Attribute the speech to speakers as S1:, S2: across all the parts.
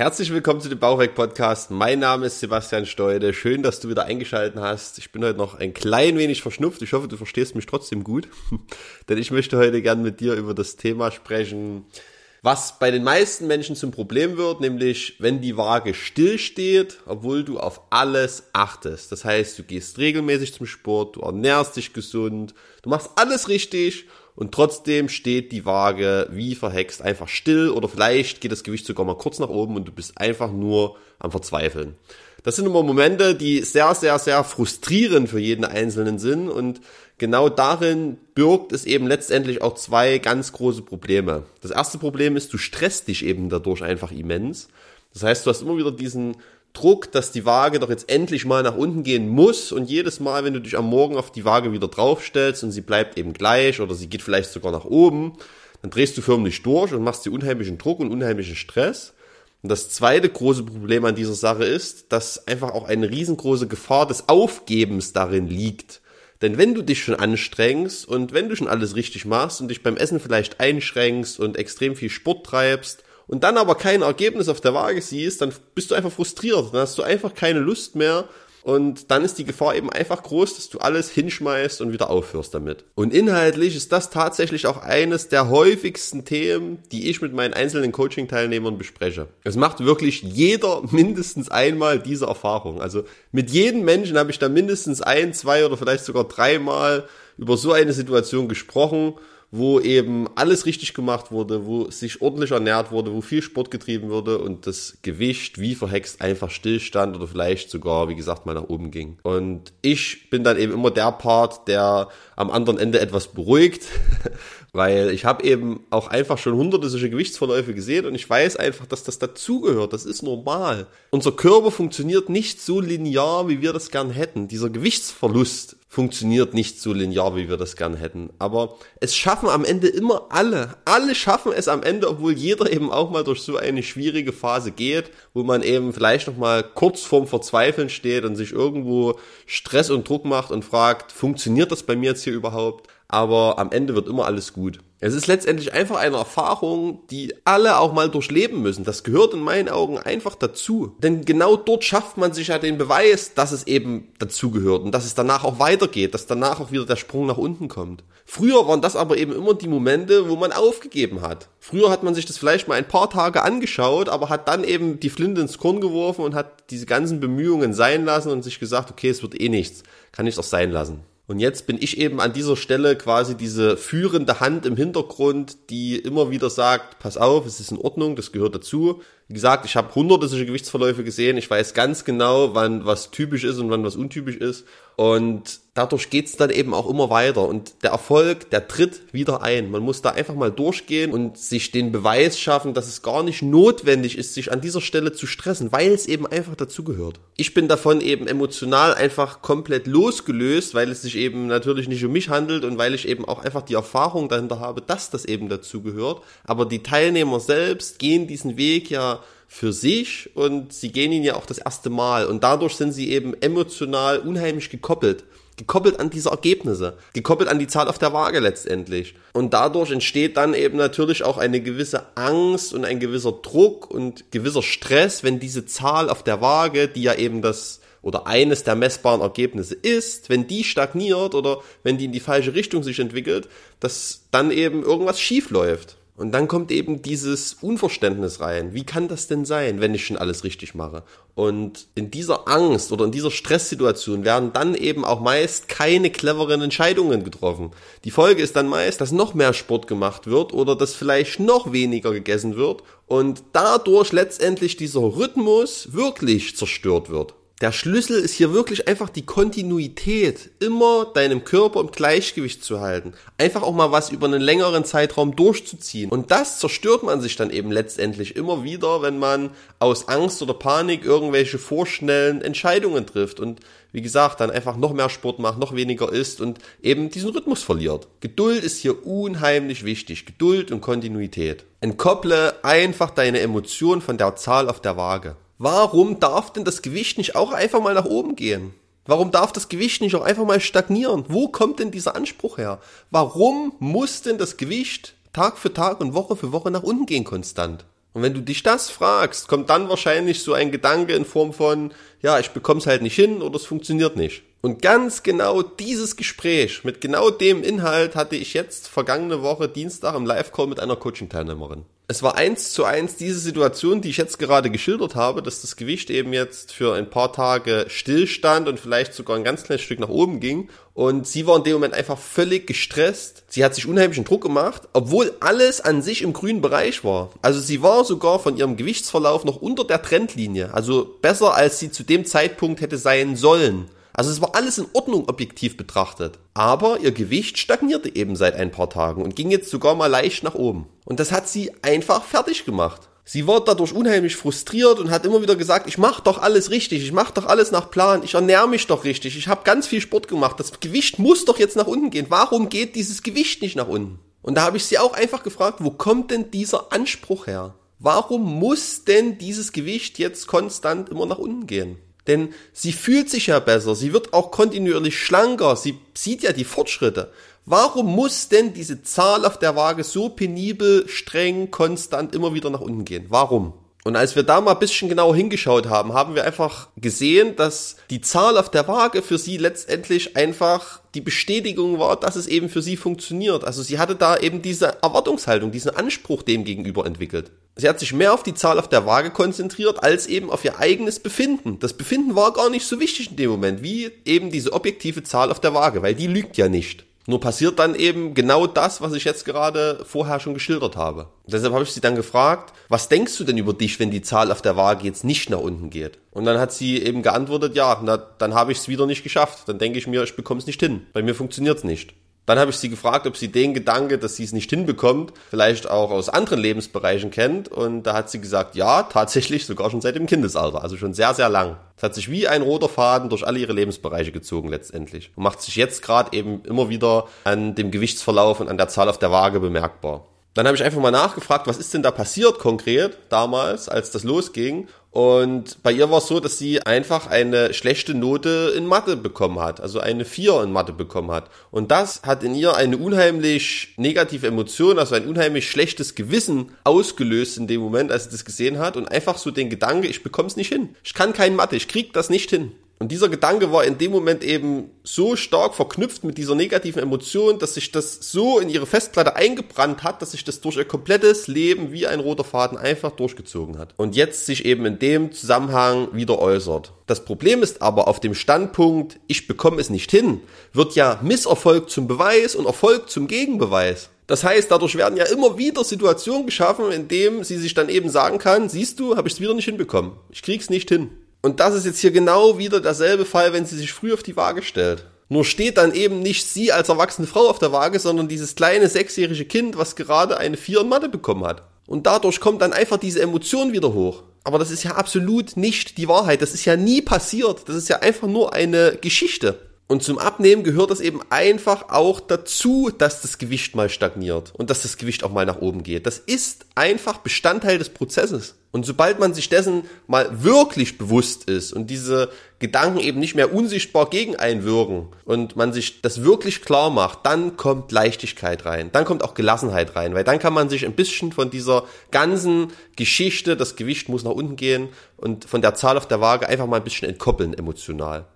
S1: Herzlich willkommen zu dem Bauchweg-Podcast. Mein Name ist Sebastian Steude. Schön, dass du wieder eingeschaltet hast. Ich bin heute noch ein klein wenig verschnupft. Ich hoffe, du verstehst mich trotzdem gut. Denn ich möchte heute gern mit dir über das Thema sprechen, was bei den meisten Menschen zum Problem wird, nämlich wenn die Waage stillsteht, obwohl du auf alles achtest. Das heißt, du gehst regelmäßig zum Sport, du ernährst dich gesund, du machst alles richtig und trotzdem steht die Waage wie verhext einfach still oder vielleicht geht das Gewicht sogar mal kurz nach oben und du bist einfach nur am Verzweifeln. Das sind immer Momente, die sehr, sehr, sehr frustrierend für jeden Einzelnen sind und genau darin birgt es eben letztendlich auch zwei ganz große Probleme. Das erste Problem ist, du stresst dich eben dadurch einfach immens. Das heißt, du hast immer wieder diesen Druck, dass die Waage doch jetzt endlich mal nach unten gehen muss und jedes Mal, wenn du dich am Morgen auf die Waage wieder draufstellst und sie bleibt eben gleich oder sie geht vielleicht sogar nach oben, dann drehst du förmlich durch und machst dir unheimlichen Druck und unheimlichen Stress. Und das zweite große Problem an dieser Sache ist, dass einfach auch eine riesengroße Gefahr des Aufgebens darin liegt. Denn wenn du dich schon anstrengst und wenn du schon alles richtig machst und dich beim Essen vielleicht einschränkst und extrem viel Sport treibst und dann aber kein Ergebnis auf der Waage siehst, dann bist du einfach frustriert. Dann hast du einfach keine Lust mehr. Und dann ist die Gefahr eben einfach groß, dass du alles hinschmeißt und wieder aufhörst damit. Und inhaltlich ist das tatsächlich auch eines der häufigsten Themen, die ich mit meinen einzelnen Coaching-Teilnehmern bespreche. Es macht wirklich jeder mindestens einmal diese Erfahrung. Also mit jedem Menschen habe ich da mindestens ein, zwei oder vielleicht sogar dreimal über so eine Situation gesprochen wo eben alles richtig gemacht wurde, wo sich ordentlich ernährt wurde, wo viel Sport getrieben wurde und das Gewicht wie verhext einfach stillstand oder vielleicht sogar, wie gesagt, mal nach oben ging. Und ich bin dann eben immer der Part, der am anderen Ende etwas beruhigt, weil ich habe eben auch einfach schon hunderte solche Gewichtsverläufe gesehen und ich weiß einfach, dass das dazugehört. Das ist normal. Unser Körper funktioniert nicht so linear, wie wir das gern hätten. Dieser Gewichtsverlust funktioniert nicht so linear, wie wir das gern hätten. Aber es schaffen am Ende immer alle. Alle schaffen es am Ende, obwohl jeder eben auch mal durch so eine schwierige Phase geht, wo man eben vielleicht noch mal kurz vorm Verzweifeln steht und sich irgendwo Stress und Druck macht und fragt, funktioniert das bei mir jetzt hier überhaupt? Aber am Ende wird immer alles gut. Es ist letztendlich einfach eine Erfahrung, die alle auch mal durchleben müssen. Das gehört in meinen Augen einfach dazu. Denn genau dort schafft man sich ja den Beweis, dass es eben dazugehört und dass es danach auch weitergeht, dass danach auch wieder der Sprung nach unten kommt. Früher waren das aber eben immer die Momente, wo man aufgegeben hat. Früher hat man sich das vielleicht mal ein paar Tage angeschaut, aber hat dann eben die Flinte ins Korn geworfen und hat diese ganzen Bemühungen sein lassen und sich gesagt, okay, es wird eh nichts, kann ich auch sein lassen. Und jetzt bin ich eben an dieser Stelle quasi diese führende Hand im Hintergrund, die immer wieder sagt, pass auf, es ist in Ordnung, das gehört dazu. Wie gesagt, ich habe hunderte solche Gewichtsverläufe gesehen. Ich weiß ganz genau, wann was typisch ist und wann was untypisch ist. Und dadurch geht's dann eben auch immer weiter. Und der Erfolg, der tritt wieder ein. Man muss da einfach mal durchgehen und sich den Beweis schaffen, dass es gar nicht notwendig ist, sich an dieser Stelle zu stressen, weil es eben einfach dazugehört. Ich bin davon eben emotional einfach komplett losgelöst, weil es sich eben natürlich nicht um mich handelt und weil ich eben auch einfach die Erfahrung dahinter habe, dass das eben dazugehört. Aber die Teilnehmer selbst gehen diesen Weg ja für sich und sie gehen ihn ja auch das erste Mal und dadurch sind sie eben emotional unheimlich gekoppelt. Gekoppelt an diese Ergebnisse, gekoppelt an die Zahl auf der Waage letztendlich. Und dadurch entsteht dann eben natürlich auch eine gewisse Angst und ein gewisser Druck und gewisser Stress, wenn diese Zahl auf der Waage, die ja eben das oder eines der messbaren Ergebnisse ist, wenn die stagniert oder wenn die in die falsche Richtung sich entwickelt, dass dann eben irgendwas schief läuft. Und dann kommt eben dieses Unverständnis rein. Wie kann das denn sein, wenn ich schon alles richtig mache? Und in dieser Angst oder in dieser Stresssituation werden dann eben auch meist keine cleveren Entscheidungen getroffen. Die Folge ist dann meist, dass noch mehr Sport gemacht wird oder dass vielleicht noch weniger gegessen wird und dadurch letztendlich dieser Rhythmus wirklich zerstört wird. Der Schlüssel ist hier wirklich einfach die Kontinuität, immer deinem Körper im Gleichgewicht zu halten. Einfach auch mal was über einen längeren Zeitraum durchzuziehen. Und das zerstört man sich dann eben letztendlich immer wieder, wenn man aus Angst oder Panik irgendwelche vorschnellen Entscheidungen trifft und wie gesagt, dann einfach noch mehr Sport macht, noch weniger isst und eben diesen Rhythmus verliert. Geduld ist hier unheimlich wichtig. Geduld und Kontinuität. Entkopple einfach deine Emotionen von der Zahl auf der Waage. Warum darf denn das Gewicht nicht auch einfach mal nach oben gehen? Warum darf das Gewicht nicht auch einfach mal stagnieren? Wo kommt denn dieser Anspruch her? Warum muss denn das Gewicht Tag für Tag und Woche für Woche nach unten gehen konstant? Und wenn du dich das fragst, kommt dann wahrscheinlich so ein Gedanke in Form von, ja, ich bekomme es halt nicht hin oder es funktioniert nicht. Und ganz genau dieses Gespräch mit genau dem Inhalt hatte ich jetzt vergangene Woche Dienstag im Live-Call mit einer Coaching-Teilnehmerin es war eins zu eins diese Situation, die ich jetzt gerade geschildert habe, dass das Gewicht eben jetzt für ein paar Tage stillstand und vielleicht sogar ein ganz kleines Stück nach oben ging. Und sie war in dem Moment einfach völlig gestresst. Sie hat sich unheimlichen Druck gemacht, obwohl alles an sich im grünen Bereich war. Also sie war sogar von ihrem Gewichtsverlauf noch unter der Trendlinie. Also besser als sie zu dem Zeitpunkt hätte sein sollen. Also es war alles in Ordnung objektiv betrachtet. Aber ihr Gewicht stagnierte eben seit ein paar Tagen und ging jetzt sogar mal leicht nach oben. Und das hat sie einfach fertig gemacht. Sie war dadurch unheimlich frustriert und hat immer wieder gesagt, ich mache doch alles richtig, ich mache doch alles nach Plan, ich ernähre mich doch richtig, ich habe ganz viel Sport gemacht, das Gewicht muss doch jetzt nach unten gehen. Warum geht dieses Gewicht nicht nach unten? Und da habe ich sie auch einfach gefragt, wo kommt denn dieser Anspruch her? Warum muss denn dieses Gewicht jetzt konstant immer nach unten gehen? Denn sie fühlt sich ja besser, sie wird auch kontinuierlich schlanker, sie sieht ja die Fortschritte. Warum muss denn diese Zahl auf der Waage so penibel, streng, konstant immer wieder nach unten gehen? Warum? Und als wir da mal ein bisschen genauer hingeschaut haben, haben wir einfach gesehen, dass die Zahl auf der Waage für sie letztendlich einfach die Bestätigung war, dass es eben für sie funktioniert. Also sie hatte da eben diese Erwartungshaltung, diesen Anspruch dem gegenüber entwickelt. Sie hat sich mehr auf die Zahl auf der Waage konzentriert, als eben auf ihr eigenes Befinden. Das Befinden war gar nicht so wichtig in dem Moment, wie eben diese objektive Zahl auf der Waage, weil die lügt ja nicht. Nur passiert dann eben genau das, was ich jetzt gerade vorher schon geschildert habe. deshalb habe ich sie dann gefragt, was denkst du denn über dich, wenn die Zahl auf der Waage jetzt nicht nach unten geht? Und dann hat sie eben geantwortet, ja, na, dann habe ich es wieder nicht geschafft. Dann denke ich mir, ich bekomme es nicht hin. Bei mir funktioniert es nicht. Dann habe ich sie gefragt, ob sie den Gedanke, dass sie es nicht hinbekommt, vielleicht auch aus anderen Lebensbereichen kennt. Und da hat sie gesagt, ja, tatsächlich sogar schon seit dem Kindesalter, also schon sehr, sehr lang. Es hat sich wie ein roter Faden durch alle ihre Lebensbereiche gezogen letztendlich und macht sich jetzt gerade eben immer wieder an dem Gewichtsverlauf und an der Zahl auf der Waage bemerkbar. Dann habe ich einfach mal nachgefragt, was ist denn da passiert konkret damals, als das losging. Und bei ihr war es so, dass sie einfach eine schlechte Note in Mathe bekommen hat, also eine 4 in Mathe bekommen hat. Und das hat in ihr eine unheimlich negative Emotion, also ein unheimlich schlechtes Gewissen ausgelöst in dem Moment, als sie das gesehen hat. Und einfach so den Gedanke, ich bekomme es nicht hin. Ich kann kein Mathe, ich krieg das nicht hin. Und dieser Gedanke war in dem Moment eben so stark verknüpft mit dieser negativen Emotion, dass sich das so in ihre Festplatte eingebrannt hat, dass sich das durch ihr komplettes Leben wie ein roter Faden einfach durchgezogen hat. Und jetzt sich eben in dem Zusammenhang wieder äußert. Das Problem ist aber auf dem Standpunkt, ich bekomme es nicht hin, wird ja Misserfolg zum Beweis und Erfolg zum Gegenbeweis. Das heißt, dadurch werden ja immer wieder Situationen geschaffen, in denen sie sich dann eben sagen kann, siehst du, habe ich es wieder nicht hinbekommen. Ich krieg's nicht hin. Und das ist jetzt hier genau wieder derselbe Fall, wenn sie sich früh auf die Waage stellt. Nur steht dann eben nicht sie als erwachsene Frau auf der Waage, sondern dieses kleine sechsjährige Kind, was gerade eine Vier in Mathe bekommen hat. Und dadurch kommt dann einfach diese Emotion wieder hoch. Aber das ist ja absolut nicht die Wahrheit. Das ist ja nie passiert. Das ist ja einfach nur eine Geschichte. Und zum Abnehmen gehört es eben einfach auch dazu, dass das Gewicht mal stagniert und dass das Gewicht auch mal nach oben geht. Das ist einfach Bestandteil des Prozesses. Und sobald man sich dessen mal wirklich bewusst ist und diese Gedanken eben nicht mehr unsichtbar gegen einwirken und man sich das wirklich klar macht, dann kommt Leichtigkeit rein, dann kommt auch Gelassenheit rein, weil dann kann man sich ein bisschen von dieser ganzen Geschichte, das Gewicht muss nach unten gehen und von der Zahl auf der Waage einfach mal ein bisschen entkoppeln emotional.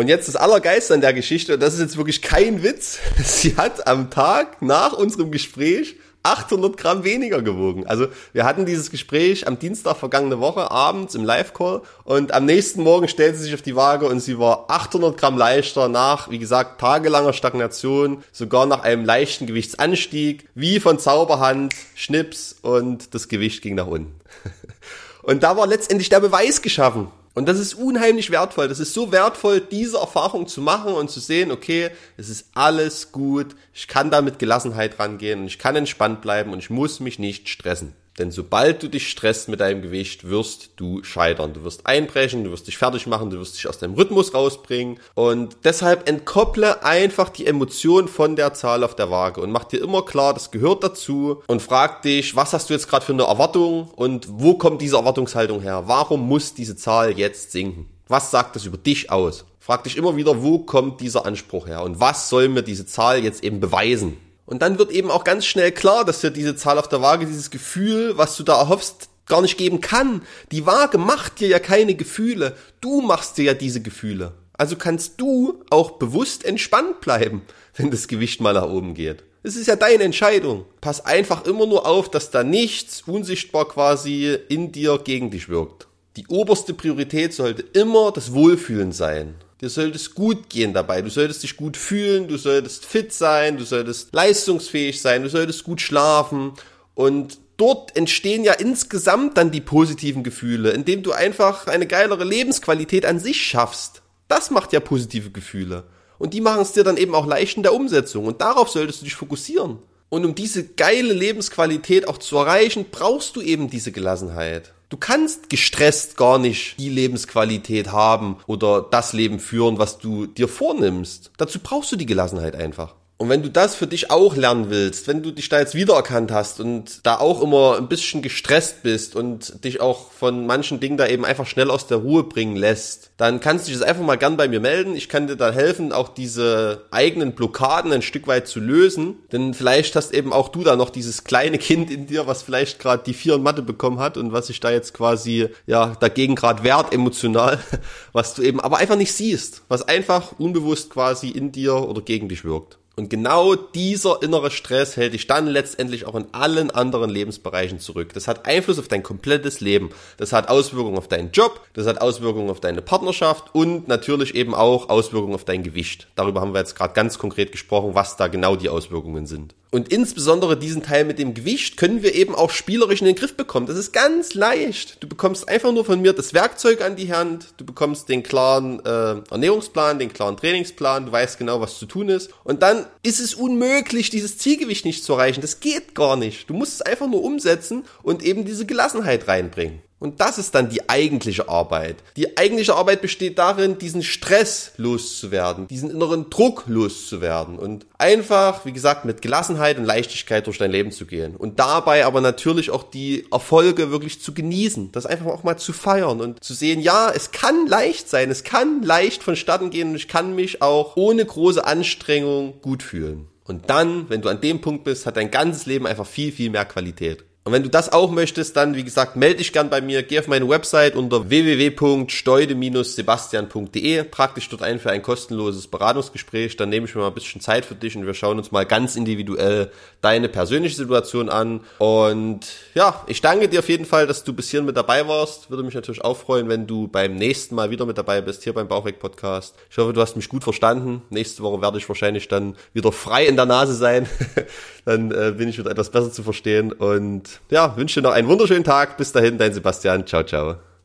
S1: Und jetzt das Allergeiste an der Geschichte, und das ist jetzt wirklich kein Witz, sie hat am Tag nach unserem Gespräch 800 Gramm weniger gewogen. Also wir hatten dieses Gespräch am Dienstag vergangene Woche abends im Live-Call und am nächsten Morgen stellte sie sich auf die Waage und sie war 800 Gramm leichter nach, wie gesagt, tagelanger Stagnation, sogar nach einem leichten Gewichtsanstieg, wie von Zauberhand, Schnips und das Gewicht ging nach unten. Und da war letztendlich der Beweis geschaffen Und das ist unheimlich wertvoll. Das ist so wertvoll, diese Erfahrung zu machen und zu sehen, okay, es ist alles gut, ich kann da mit Gelassenheit rangehen und ich kann entspannt bleiben und ich muss mich nicht stressen. Denn sobald du dich stresst mit deinem Gewicht, wirst du scheitern. Du wirst einbrechen, du wirst dich fertig machen, du wirst dich aus deinem Rhythmus rausbringen. Und deshalb entkopple einfach die Emotion von der Zahl auf der Waage und mach dir immer klar, das gehört dazu und frag dich, was hast du jetzt gerade für eine Erwartung und wo kommt diese Erwartungshaltung her? Warum muss diese Zahl jetzt sinken? Was sagt das über dich aus? Frag dich immer wieder, wo kommt dieser Anspruch her und was soll mir diese Zahl jetzt eben beweisen? Und dann wird eben auch ganz schnell klar, dass dir diese Zahl auf der Waage, dieses Gefühl, was du da erhoffst, gar nicht geben kann. Die Waage macht dir ja keine Gefühle. Du machst dir ja diese Gefühle. Also kannst du auch bewusst entspannt bleiben, wenn das Gewicht mal nach oben geht. Es ist ja deine Entscheidung. Pass einfach immer nur auf, dass da nichts unsichtbar quasi in dir gegen dich wirkt. Die oberste Priorität sollte immer das Wohlfühlen sein. Dir sollte es gut gehen dabei. Du solltest dich gut fühlen, du solltest fit sein, du solltest leistungsfähig sein, du solltest gut schlafen. Und dort entstehen ja insgesamt dann die positiven Gefühle, indem du einfach eine geilere Lebensqualität an sich schaffst. Das macht ja positive Gefühle. Und die machen es dir dann eben auch leicht in der Umsetzung. Und darauf solltest du dich fokussieren. Und um diese geile Lebensqualität auch zu erreichen, brauchst du eben diese Gelassenheit. Du kannst gestresst gar nicht die Lebensqualität haben oder das Leben führen, was du dir vornimmst. Dazu brauchst du die Gelassenheit einfach. Und wenn du das für dich auch lernen willst, wenn du dich da jetzt wiedererkannt hast und da auch immer ein bisschen gestresst bist und dich auch von manchen Dingen da eben einfach schnell aus der Ruhe bringen lässt, dann kannst du dich das einfach mal gern bei mir melden. Ich kann dir da helfen, auch diese eigenen Blockaden ein Stück weit zu lösen. Denn vielleicht hast eben auch du da noch dieses kleine Kind in dir, was vielleicht gerade die vier in Mathe bekommen hat und was sich da jetzt quasi ja dagegen gerade wehrt emotional, was du eben aber einfach nicht siehst, was einfach unbewusst quasi in dir oder gegen dich wirkt. Und genau dieser innere Stress hält dich dann letztendlich auch in allen anderen Lebensbereichen zurück. Das hat Einfluss auf dein komplettes Leben. Das hat Auswirkungen auf deinen Job, das hat Auswirkungen auf deine Partnerschaft und natürlich eben auch Auswirkungen auf dein Gewicht. Darüber haben wir jetzt gerade ganz konkret gesprochen, was da genau die Auswirkungen sind. Und insbesondere diesen Teil mit dem Gewicht können wir eben auch spielerisch in den Griff bekommen. Das ist ganz leicht. Du bekommst einfach nur von mir das Werkzeug an die Hand, du bekommst den klaren äh, Ernährungsplan, den klaren Trainingsplan, du weißt genau, was zu tun ist. Und dann ist es unmöglich, dieses Zielgewicht nicht zu erreichen. Das geht gar nicht. Du musst es einfach nur umsetzen und eben diese Gelassenheit reinbringen. Und das ist dann die eigentliche Arbeit. Die eigentliche Arbeit besteht darin, diesen Stress loszuwerden, diesen inneren Druck loszuwerden und einfach, wie gesagt, mit Gelassenheit und Leichtigkeit durch dein Leben zu gehen. Und dabei aber natürlich auch die Erfolge wirklich zu genießen, das einfach auch mal zu feiern und zu sehen, ja, es kann leicht sein, es kann leicht vonstatten gehen und ich kann mich auch ohne große Anstrengung gut fühlen. Und dann, wenn du an dem Punkt bist, hat dein ganzes Leben einfach viel, viel mehr Qualität. Und wenn du das auch möchtest, dann, wie gesagt, melde dich gern bei mir. Geh auf meine Website unter www.steude-sebastian.de. Trag dich dort ein für ein kostenloses Beratungsgespräch. Dann nehme ich mir mal ein bisschen Zeit für dich und wir schauen uns mal ganz individuell deine persönliche Situation an. Und ja, ich danke dir auf jeden Fall, dass du bis hierhin mit dabei warst. Würde mich natürlich auch freuen, wenn du beim nächsten Mal wieder mit dabei bist, hier beim Bauchweg Podcast. Ich hoffe, du hast mich gut verstanden. Nächste Woche werde ich wahrscheinlich dann wieder frei in der Nase sein. dann äh, bin ich wieder etwas besser zu verstehen und ja, wünsche dir noch einen wunderschönen Tag. Bis dahin, dein Sebastian. Ciao, ciao.